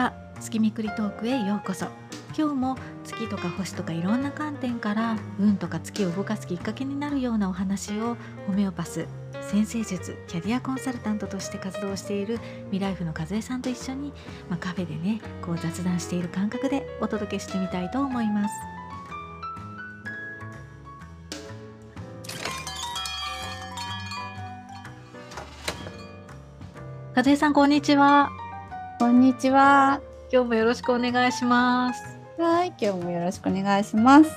は月みくりトークへようこそ今日も月とか星とかいろんな観点から運とか月を動かすきっかけになるようなお話をホメオパス先生術キャリアコンサルタントとして活動しているミライフの和江さんと一緒に、まあ、カフェでねこう雑談している感覚でお届けしてみたいと思います。和江さんこんにちは。こんにちは。今日もよろしくお願いします。はい、今日もよろしくお願いします。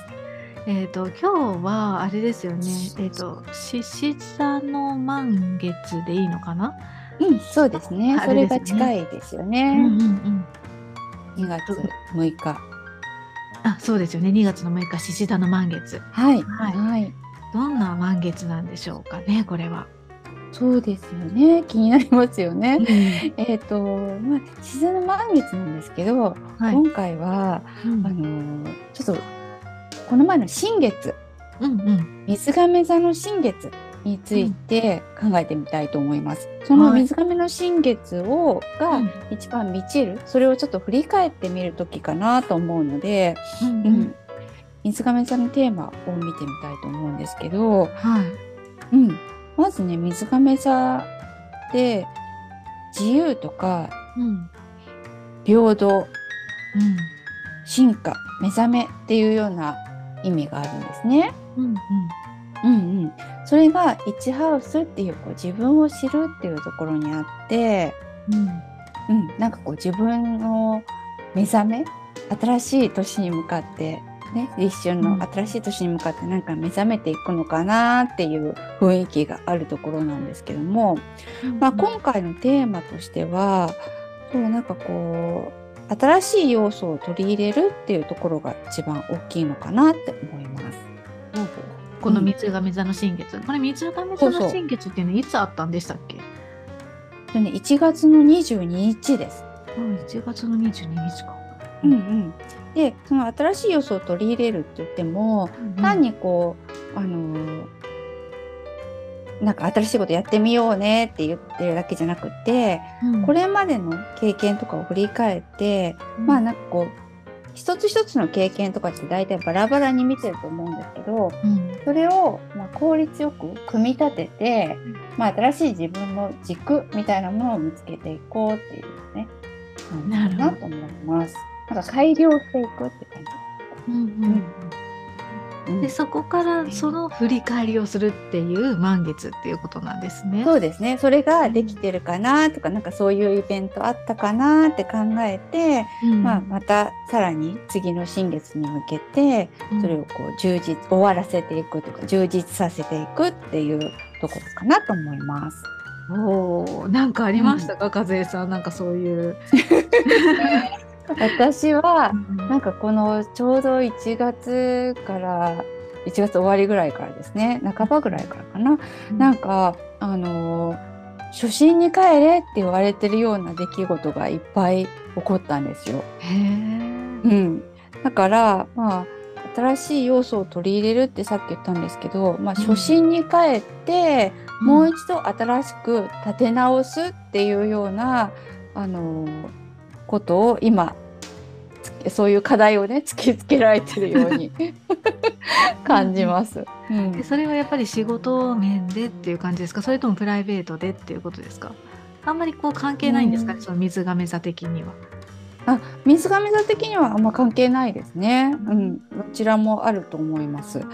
えっ、と今日はあれですよね。えっ、と獅子座の満月でいいのかな？うん、そうですね。それが近いですようんうね。んうん。2月6日。あ、そうですよね。2月の6日獅子座の満月。はい、はいはい。どんな満月なんでしょうかね。これは。そうですよね。気になりますよね。はえっ、と、まあ、自然の満月なんですけど、い。今回は、うんあのーちょっと、この前の新月、うんうん。水亀座の新月について考えてみたいと思います。そのはい水亀の新月を、がうん一番満ちる、それをちょっと振り返ってみる時かなと思うので、うんううんん。水亀座のテーマを見てみたいと思うんですけど、はい。うん、まずね水亀座で自由とかうん平等うん。進化目覚めっていうような意味があるんですね。うんうん。うんうん、それが「1ハウス」っていうこう自分を知るっていうところにあって、うんうん、なんかこう自分の目覚め新しい年に向かってね立春うんの新しい年に向かってなんか目覚めていくのかなっていう雰囲気があるところなんですけども、まあ、今回のテーマとしてはそうなんかこう新しい要素を取り入れるっていうところが一番大きいのかなって思います。この水亀座の新月。これ水亀座の新月っていうのはいつあったんでしたっけ？でね、1月の22日です。うん1月の22日か。うんうん、でその新しい要素を取り入れるって言っても、単にこうあのーなんか新しいことやってみようねって言ってるだけじゃなくて、これまでの経験とかを振り返って、まあなんかこう一つ一つの経験とかって大体バラバラに見てると思うんですけどうん。それをまあ効率よく組み立てて、まあ、新しい自分の軸みたいなものを見つけていこうっていうね感じかなと思います。なんか改良していくって感じ。うんうんうんでそこからその振り返りをするっていう満月っていうことなんですね。そうですね。それができてるかなとか、なんかそういうイベントあったかなって考えて、うんまあまたさらに次の新月に向けて、それをこう充実、終わらせていくとか、充実させていくっていうところかなと思います。おお、なんかありましたか、和江さん、なんかそういう。私は、ななんかこのちょうど1月から、1月終わりぐらいからですね、半ばぐらいからかな。なんか、あのー初心に帰れって言われてるような出来事がいっぱい起こったんですよ。へえ。うん。だから、まあ、新しい要素を取り入れるってさっき言ったんですけど、まあ、初心に帰って、もう一度新しく立て直すっていうような、あのーことを今、つそういう課題をね、突きつけられてるように 感じます。うん。でそれはやっぱり仕事面でっていう感じですか？それともプライベートでっていうことですか？あんまりこう関係ないんですかね、うん。その水亀座的には。あ、水亀座的にはあんま関係ないですね。うん、どちらもあると思います。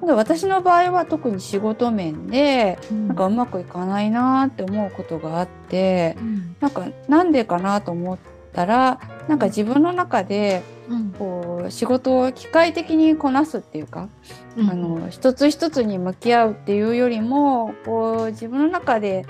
ただ私の場合は特に仕事面でなんかうまくいかないなーって思うことがあって、うん。なんかなんでかなと思ったら、なんか自分の中でうん。こう仕事を機械的にこなすっていうか、うん。あの一つ一つに向き合うっていうよりも、こう自分の中で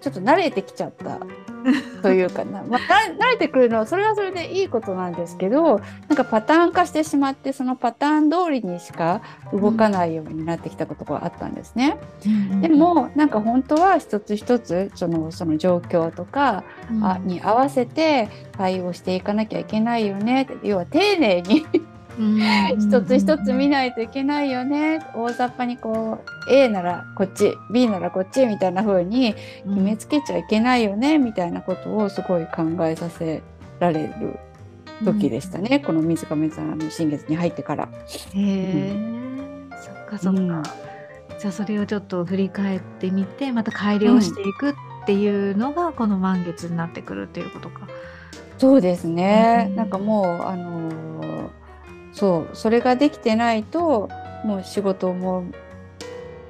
ちょっと慣れてきちゃった というかな、まあ、な慣れてくるのはそれはそれでいいことなんですけどなんかパターン化してしまってそのパターン通りにしか動かないようになってきたことがあったんですね。うんでもなんか本当は一つ一つそのその状況とか、うん。あに合わせて対応していかなきゃいけないよね。って要は丁寧にうん一つ一つ見ないといけないよね。大雑把にこう A ならこっち B ならこっちみたいな風に決めつけちゃいけないよねみたいなことをすごい考えさせられる時でしたね、この水亀座の新月に入ってから。へえ、そっかそっか、うん。じゃあそれをちょっと振り返ってみてまた改良していくっていうのがこの満月になってくるっていうことか。そうですね、うん。なんかもうあのーそうそれができてないともう仕事も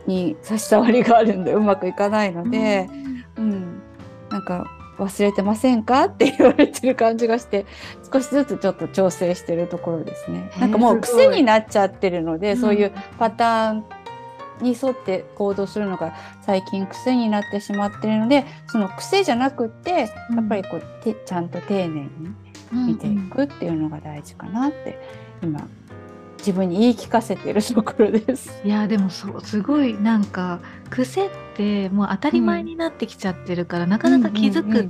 に差し障りがあるんでうまくいかないので、うん。なんか忘れてませんかって言われてる感じがして少しずつちょっと調整してるところですね。なんかもう癖になっちゃってるので、うんそういうパターンに沿って行動するのが最近癖になってしまってるのでその癖じゃなくってやっぱりこうてちゃんと丁寧にうん見ていくっていうのが大事かなって今自分に言い聞かせているところです。いやでもそうすごいなんか癖ってもう当たり前になってきちゃってるから、なかなか気づくっ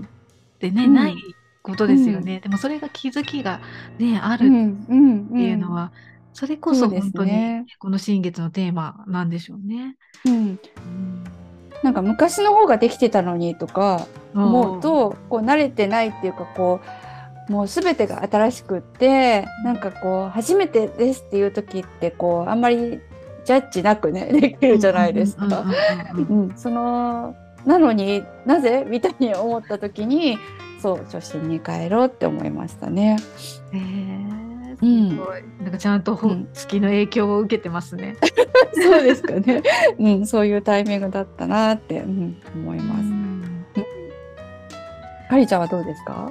てね、うん。ないことですよね、でもそれが気づきがねあるっうんうん。ていうのは、それこそ本当にねこの新月のテーマなんでしょうね。うん。うん。なんか昔の方ができてたのにとか思うとこう慣れてないっていうかこうもう全てが新しくってなんかこう初めてですっていう時ってこうあんまりジャッジなくね できるじゃないですか。うんうんうんうんうん、そのなのになぜ？みたいに思った時にそう初心に帰ろうって思いましたね。へえうんすごい、なんかちゃんとほうん月の影響を受けてますね。そうですかね。うん、そういうタイミングだったなって、うん、思います。うんかりちゃんはどうですか？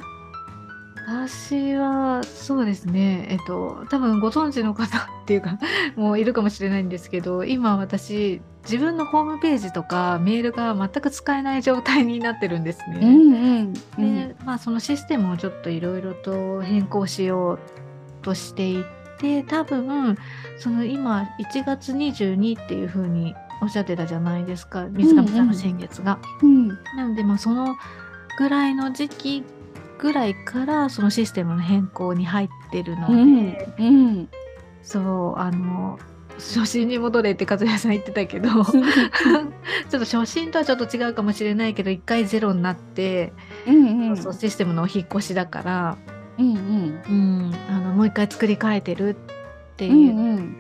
私はそうですねえっと多分ご存知の方っていうか もういるかもしれないんですけど今私自分のホームページとかメールが全く使えない状態になってるんですね。うんうんうんでまあそのシステムをちょっといろいろと変更しようとしていて多分その今1月22っていう風におっしゃってたじゃないですか水上さんの新月が。うんなのでまあそのぐらいの時期ぐらいからそのシステムの変更に入ってるので、うんうんそうあの初心に戻れって和也さん言ってたけど ちょっと初心とはちょっと違うかもしれないけど一回ゼロになって、うんうん。そうシステムのお引っ越しだから、うんうん。うん、あのもう一回作り変えてるってういうんうん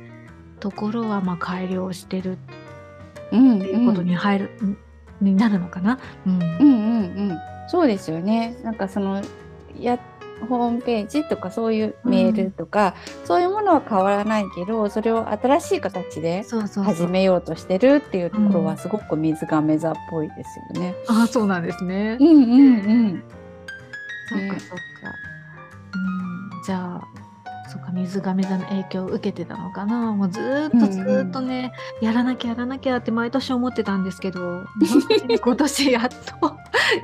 ところはまあ改良してるうんっていうことに入る、になるのかな？うん。うんうんうんそうですよね。なんかそのやホームページとかそういうメールとか、そういうものは変わらないけどそれを新しい形でそうそうそう始めようとしてるっていうところうんはすごく水亀座っぽいですよね。あそうなんですね。うんうんうん。ねそっかそっか。うん、じゃあ、水亀座の影響を受けてたのかな。もうずーっとずーっとね、やらなきゃやらなきゃって毎年思ってたんですけど、本当に 今年やっと、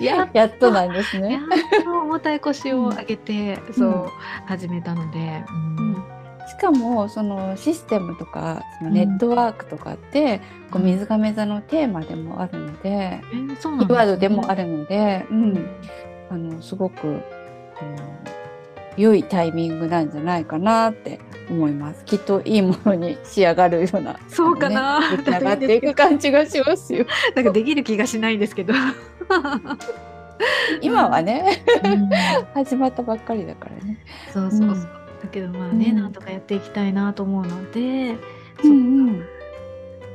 やっやっとなんですやね。っと重たい腰を上げて、そう、始めたので、うん。しかもそのシステムとかそのネットワークとかって、こう水亀座のテーマでもあるので、えーそうなんキーワードでもある。るので、うん、あのすごく、うん、良いタイミングなんじゃないかなって思います。きっといいものに仕上がるような、そうかな出来上がっていく感じがしますよ。なんかできる気がしないんですけど。今はね、うん始まったばっかりだからね。そうそうそう。うんだけどまあね、うんなんとかやっていきたいなと思うので、うんうん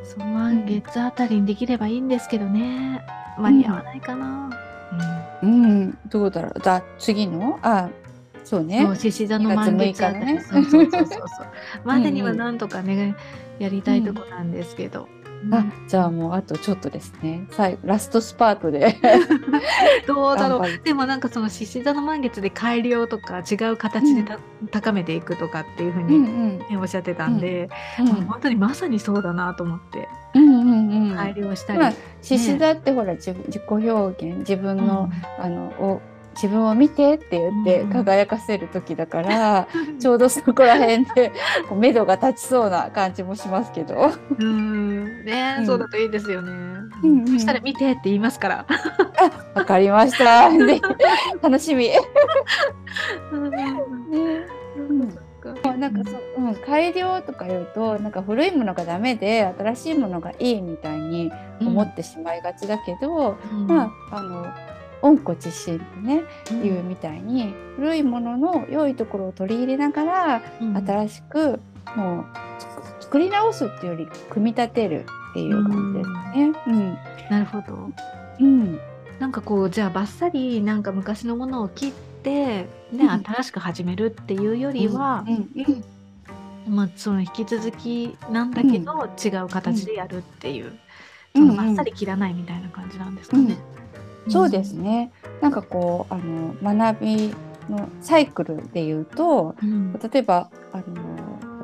その満月あたりにできればいいんですけどね。間に合わないかな。うん、どうだろう。だ次の？あ、そううん、ねそう。獅子座の満月あたり、2月6日ねそうそうそうそう。までにはうんうんなんとかね、やりたいとこなんですけど。あ、じゃあもうあとちょっとですね。最後ラストスパートで。どうだろう。でもなんかその獅子座の満月で改良とか違う形でた、高めていくとかっていうふううんに、うんねおっしゃってたんで、うんもう本当にまさにそうだなと思ってうんうんうん。改良したり。まあ獅子座ってほら自自己表現自分の、あのを自分を見てって言ってうん輝かせる時だから、ちょうどそこら辺でこう目処が立ちそうな感じもしますけど。うんね、うんそうだといいですよね。うんうんそしたら見てって言いますから。わかりました。で楽しみ。うんねうんなんかそう、うん、改良とか言うとなんか古いものがダメで新しいものがいいみたいに思ってしまいがちだけど、うんまああの温故知新ってね、いうみたいに古いものの良いところを取り入れながら、うん。新しくもう作り直すっていうより組み立てるっていう感じですね。うん、なるほど。うん、なんかこうじゃあバッサリなんか昔のものを切って、ねうん。新しく始めるっていうよりは、うん。うん。まあ、その引き続きなんだけど、違う形でやるっていう、うん。そのバッサリ切らないみたいな感じなんですかね。そうですね。なんかこうあの学びのサイクルで言うと、うん。例えばあの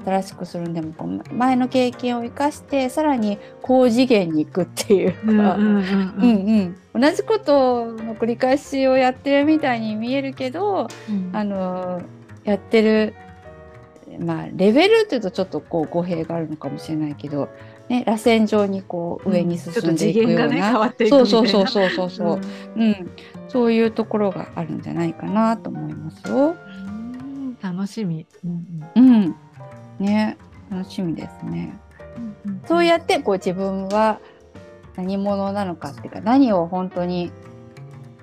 新しくするんでもこう前の経験を生かしてさらに高次元に行くっていうか、うんうん同じことの繰り返しをやってるみたいに見えるけど、うんあのやってる、まあ、レベルっていうとちょっとこう語弊があるのかもしれないけど、ね、螺旋状にこう上に進んでいくような、わっていくそうそうそうそうそうそう、うん、そういうところがあるんじゃないかなと思いますよ。うん楽しみ。うんうんうん、ね楽しみですね。そうやってこう自分は何者なのかっていうか何を本当に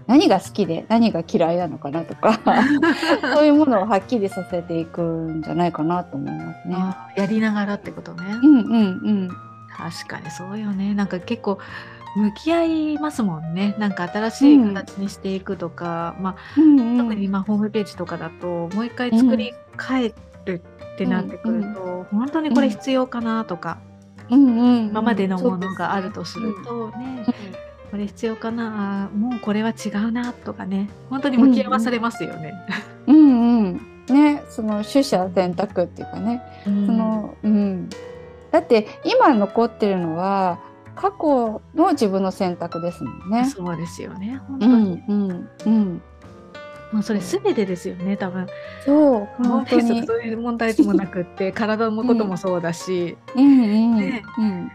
何が好きで何が嫌いなのかなとか そういうものをはっきりさせていくんじゃないかなと思いますね。やりながらってことね。うんうんうん確かにそうよね。なんか結構向き合いますもんね。なんか新しい形にしていくとか、まあうんうん。特にまあホームページとかだともう一回作り変えるってなってくると、本当にこれ必要かなとか、うんうん今までのものがあるとするとね、これ必要かなもうこれは違うなとかね。本当に向き合わされますよね。うんうん。ねその取捨選択っていうかね。そそのうんだって今残ってるのは過去の自分の選択ですもんね。そうですよね。本当うに、んうんうん。もうそれ全てですよね多分。そう本当に。そういう問題でもなくって 体のこともそうだし、うんうんね。うん。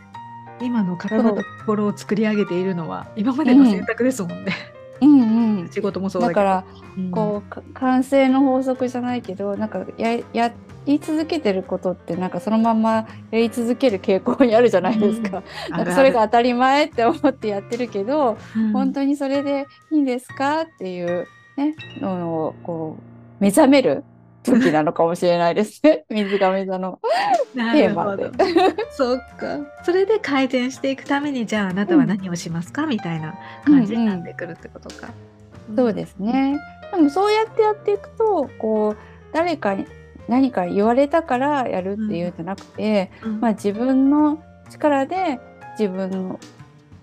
今の体と心を作り上げているのは今までの選択ですもんね、うんうん。仕事もそうだけど。だからうん。こうか完成の法則じゃないけどなんかややり続けてることってなんかそのままやり続ける傾向にあるじゃないですか。なんかそれが当たり前って思ってやってるけど、本当にそれでいいんですかっていうねのをこう目覚める時なのかもしれないですね。水亀座のなテーマで。そっか。それで改善していくためにじゃああなたは何をしますか、みたいな感じになってくるってことか。そうですね。でもそうやってやっていくとこう誰かに何か言われたからやるっていうんじゃなくて、うん、まあ、自分の力で自分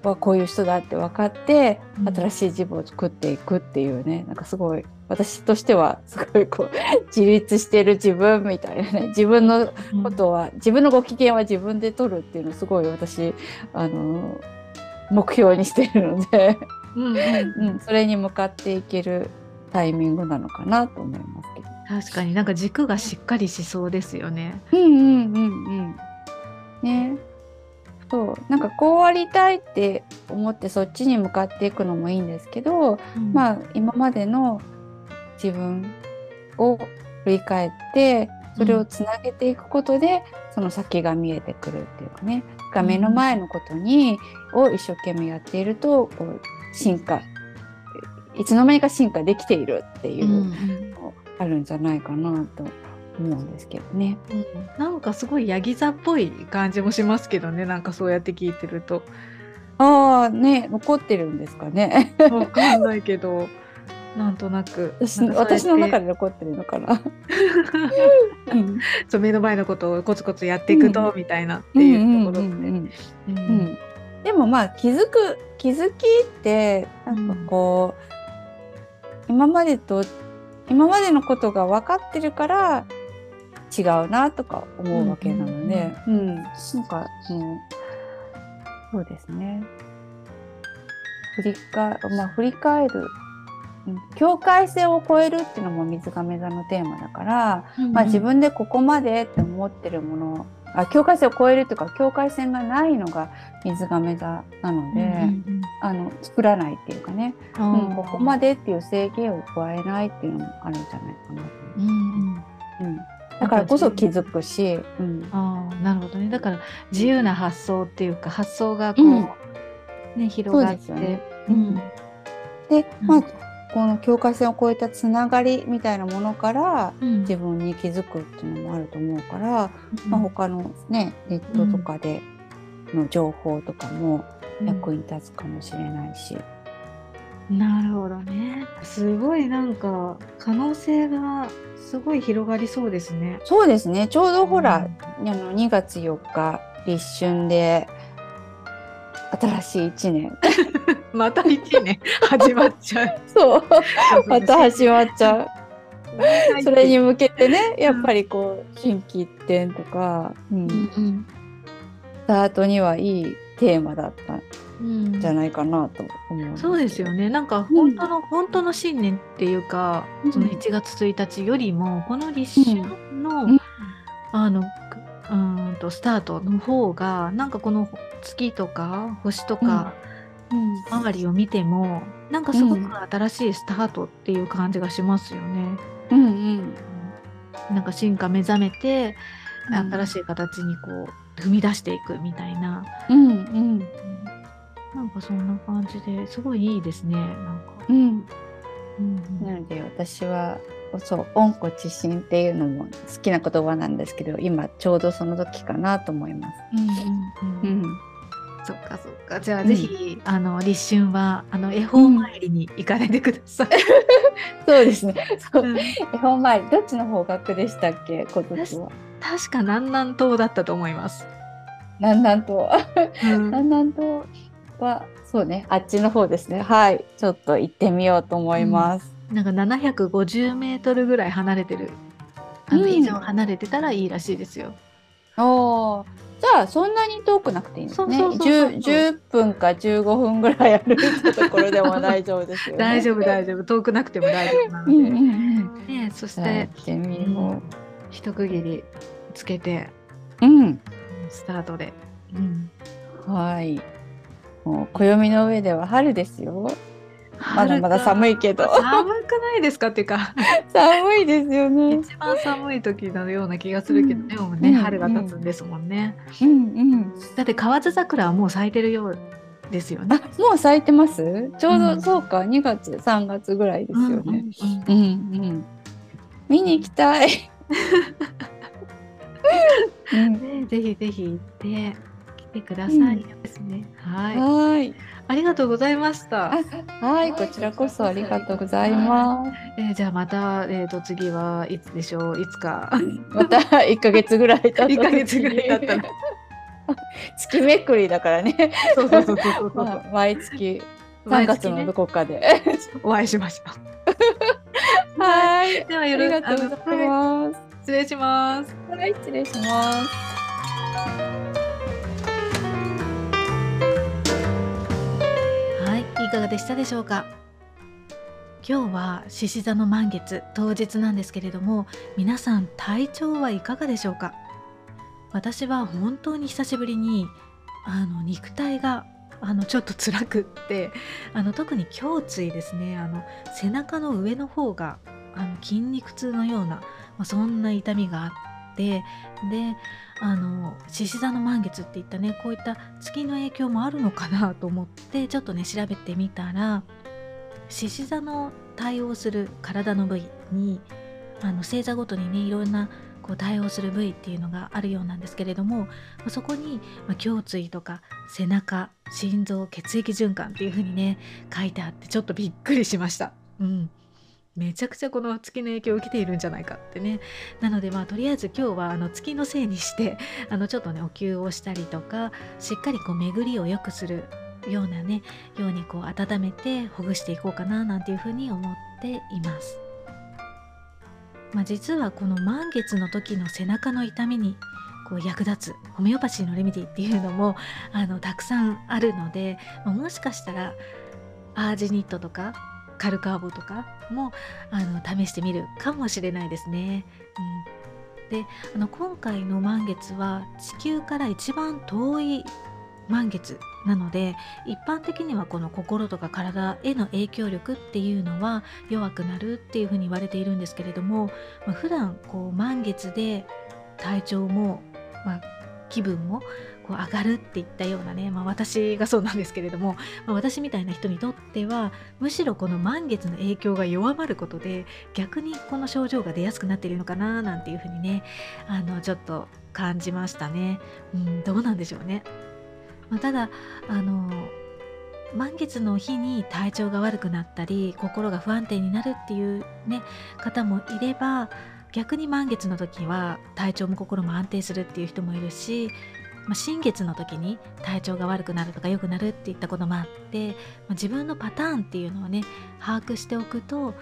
はこういう人だって分かって、うん。新しい自分を作っていくっていうねなんかすごい私としてはすごいこう 自立してる自分みたいなね自分のうんことは、自分のご機嫌は自分で取るっていうのをすごい私あの目標にしてるので、うん、それに向かっていけるタイミングなのかなと思いますけど。確かになんか軸がしっかりしそうですよね。うんうんうんうん。ね。そうなんかこうありたいって思ってそっちに向かっていくのもいいんですけど、まあ今までの自分を振り返ってそれをつなげていくことで、その先が見えてくるっていうかねが目の前のことに、を一生懸命やっているとこう進化いつの間にか進化できているっていうあるんじゃないかなと思うんですけどね。うん。なんかすごいヤギ座っぽい感じもしますけどね。なんかそうやって聞いてると。ああね。残ってるんですかね。わかんないけど。なんとなく。私の中で残ってるのかな。うん。そう目の前のことをコツコツやっていくと、みたいな。っていうところって。うんうんうんうん。うん。でもまあ気づく気づきってなんかこう、今までと今までのことが分かってるから違うなとか思うわけなので、うんなんか。もう。そうですね。振りかまあ振り返る、うん、境界線を超えるっていうのも水亀座のテーマだから、まあ、自分でここまでって思ってるものあ境界線を超えるというか境界線がないのが水亀座なので、うんあの作らないっていうかね、うんうん、ここまでっていう制限を加えないっていうのもあるんじゃないかな。と思うんうん。う、うん、だからこそ気づくし、うん。ああなるほどね。だから自由な発想っていうか発想がこう、うん。ね広がって。でね。うん。で、うん。まあこの境界線を越えたつながりみたいなものからうん自分に気づくっていうのもあると思うから、まあ、うん他のねネットとかでの情報とかも役に立つかもしれないし。なるほどね。すごいなんか可能性がすごい広がりそうですね。そうですねちょうどほら、あの2月4日立春で新しい1年 また一年始まっちゃう。そう。また始まっちゃう。う。それに向けてねやっぱりこう心機一転とか、うん。うんうん。スタートにはいいテーマだったんうん。じゃないかなと思う。そうですよね。なんか本当の、本当の新年っていうか、うん。その1月1日よりもこの立春の、うん。あのくうーんとスタートの方がなんかこの月とか星とかうん周りを見ても、なんかすごく新しいスタートっていう感じがしますよね。うんうん。なんか進化目覚めてうん。新しい形にこう踏み出していくみたいな、うんうん。なんかそんな感じですごいいいですね。なんか。うん。うんうん。なので私はそう「温故知新」っていうのも好きな言葉なんですけど今ちょうどその時かなと思います。うん。うん、そっかそっか。じゃあ、うんぜひあの立春はあの恵方参りに行かれてください。そうですね。そううん絵本前どっちの方角でしたっけ？今年は。確か南南東だったと思います。南南東うん南南東はそうねあっちの方ですね。はいちょっと行ってみようと思います。なんか750メートルぐらい離れてる。あのうん以上離れてたらいいらしいですよ。おおじゃあそんなに遠くなくていいんですね。そうそうそうそう10 10分か15分ぐらい歩いたところでも大丈夫ですよね。大丈夫大丈夫。遠くなくても大丈夫なので。うんうんうん。ねそしてってみよ一区切りつけてう。うん。スタートで。うん。はい。もう暦の上では春ですよ。まだまだ寒いけど寒くないですか？っていうか。寒いですよね。一番寒い時のような気がするけどね、もうね、うん春が経つんですもんね。うんうん。だって河津桜はもう咲いてるようですよね。あ、もう咲いてます？ちょうど、うんそうか、2月、3月ぐらいですよね。うんうんうんうんうん。見に行きたい。うん、ね、ぜひぜひ行って来てくださいですね。はい、はい。ありがとうございました。あ、はい、こちらこそありがとうございます。えーじゃあまたえっ、と次はいつでしょう？いつか また1ヶ月ぐらい経った時に。1ヶ月ぐらい経ったら。月めくりだからね。そうそうそうそうそう。まあ毎月3毎月のどこかで。お会いしましょう。はい。ではあよろしくりがとうございます。失礼します。はい、失礼します。かがでしたでしょうか？今日は獅子座の満月当日なんですけれども皆さん体調はいかがでしょうか？私は本当に久しぶりにあの肉体があのちょっと辛くってあの特に胸椎ですねあの背中の上の方があの筋肉痛のような、まあ、そんな痛みがあってであの獅子座の満月っていったねこういった月の影響もあるのかなと思ってちょっとね調べてみたら獅子座の対応する体の部位にあの星座ごとにねいろんなこう対応する部位っていうのがあるようなんですけれどもそこに、ま、胸椎とか背中心臓血液循環っていう風にね書いてあってちょっとびっくりしました。うんめちゃくちゃこの月の影響を受けているんじゃないかってねなのでまあとりあえず今日はあの月のせいにしてあのちょっとねお灸をしたりとかしっかりこう巡りを良くするようなねようにこう温めてほぐしていこうかななんていうふうに思っています。まあ、実はこの満月の時の背中の痛みにこう役立つホメオパシーのレメディっていうのもあのたくさんあるので、まあもしかしたらアージニットとかカルカーボとかもあの試してみるかもしれないですね。うん、であの今回の満月は地球から一番遠い満月なので一般的にはこの心とか体への影響力っていうのは弱くなるっていうふうに言われているんですけれども、まあ、普段こう満月で体調も、まあ、気分もこう上がるっていったようなね、まあ、私がそうなんですけれども、まあ、私みたいな人にとってはむしろこの満月の影響が弱まることで逆にこの症状が出やすくなっているのかななんていうふうにねあのちょっと感じましたね。うん、どうなんでしょうね。まあ、ただあの満月の日に体調が悪くなったり心が不安定になるっていうね方もいれば逆に満月の時は体調も心も安定するっていう人もいるし、まあ、新月の時に体調が悪くなるとか良くなるっていったこともあって、まあ、自分のパターンっていうのをね把握しておくと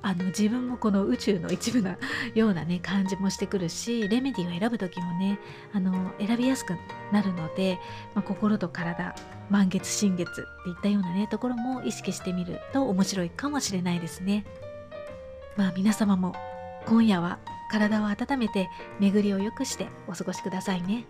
あの自分もこの宇宙の一部なようなね感じもしてくるしレメディーを選ぶ時もねあの選びやすくなるので、まあ、心と体満月新月っていったようなねところも意識してみると面白いかもしれないですね。まあ皆様も今夜は体を温めて巡りを良くしてお過ごしくださいね。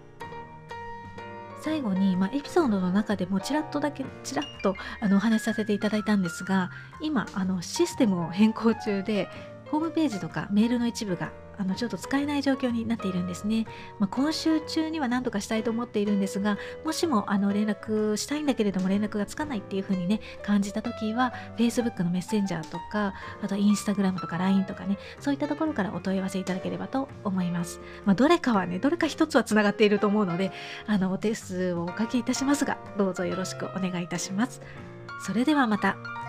最後に、まあ、エピソードの中でもちらっとだけちらっとあのお話しさせていただいたんですが今あのシステムを変更中でホームページとかメールの一部があのちょっと使えない状況になっているんですね。まあ、今週中には何とかしたいと思っているんですが、もしもあの連絡したいんだけれども連絡がつかないっていう風にね、感じた時は、Facebook のメッセンジャーとか、あと Instagram とか LINE とかね、そういったところからお問い合わせいただければと思います。まあ、どれかはね、どれか一つはつながっていると思うので、あの、お手数をおかけいたしますが、どうぞよろしくお願いいたします。それではまた。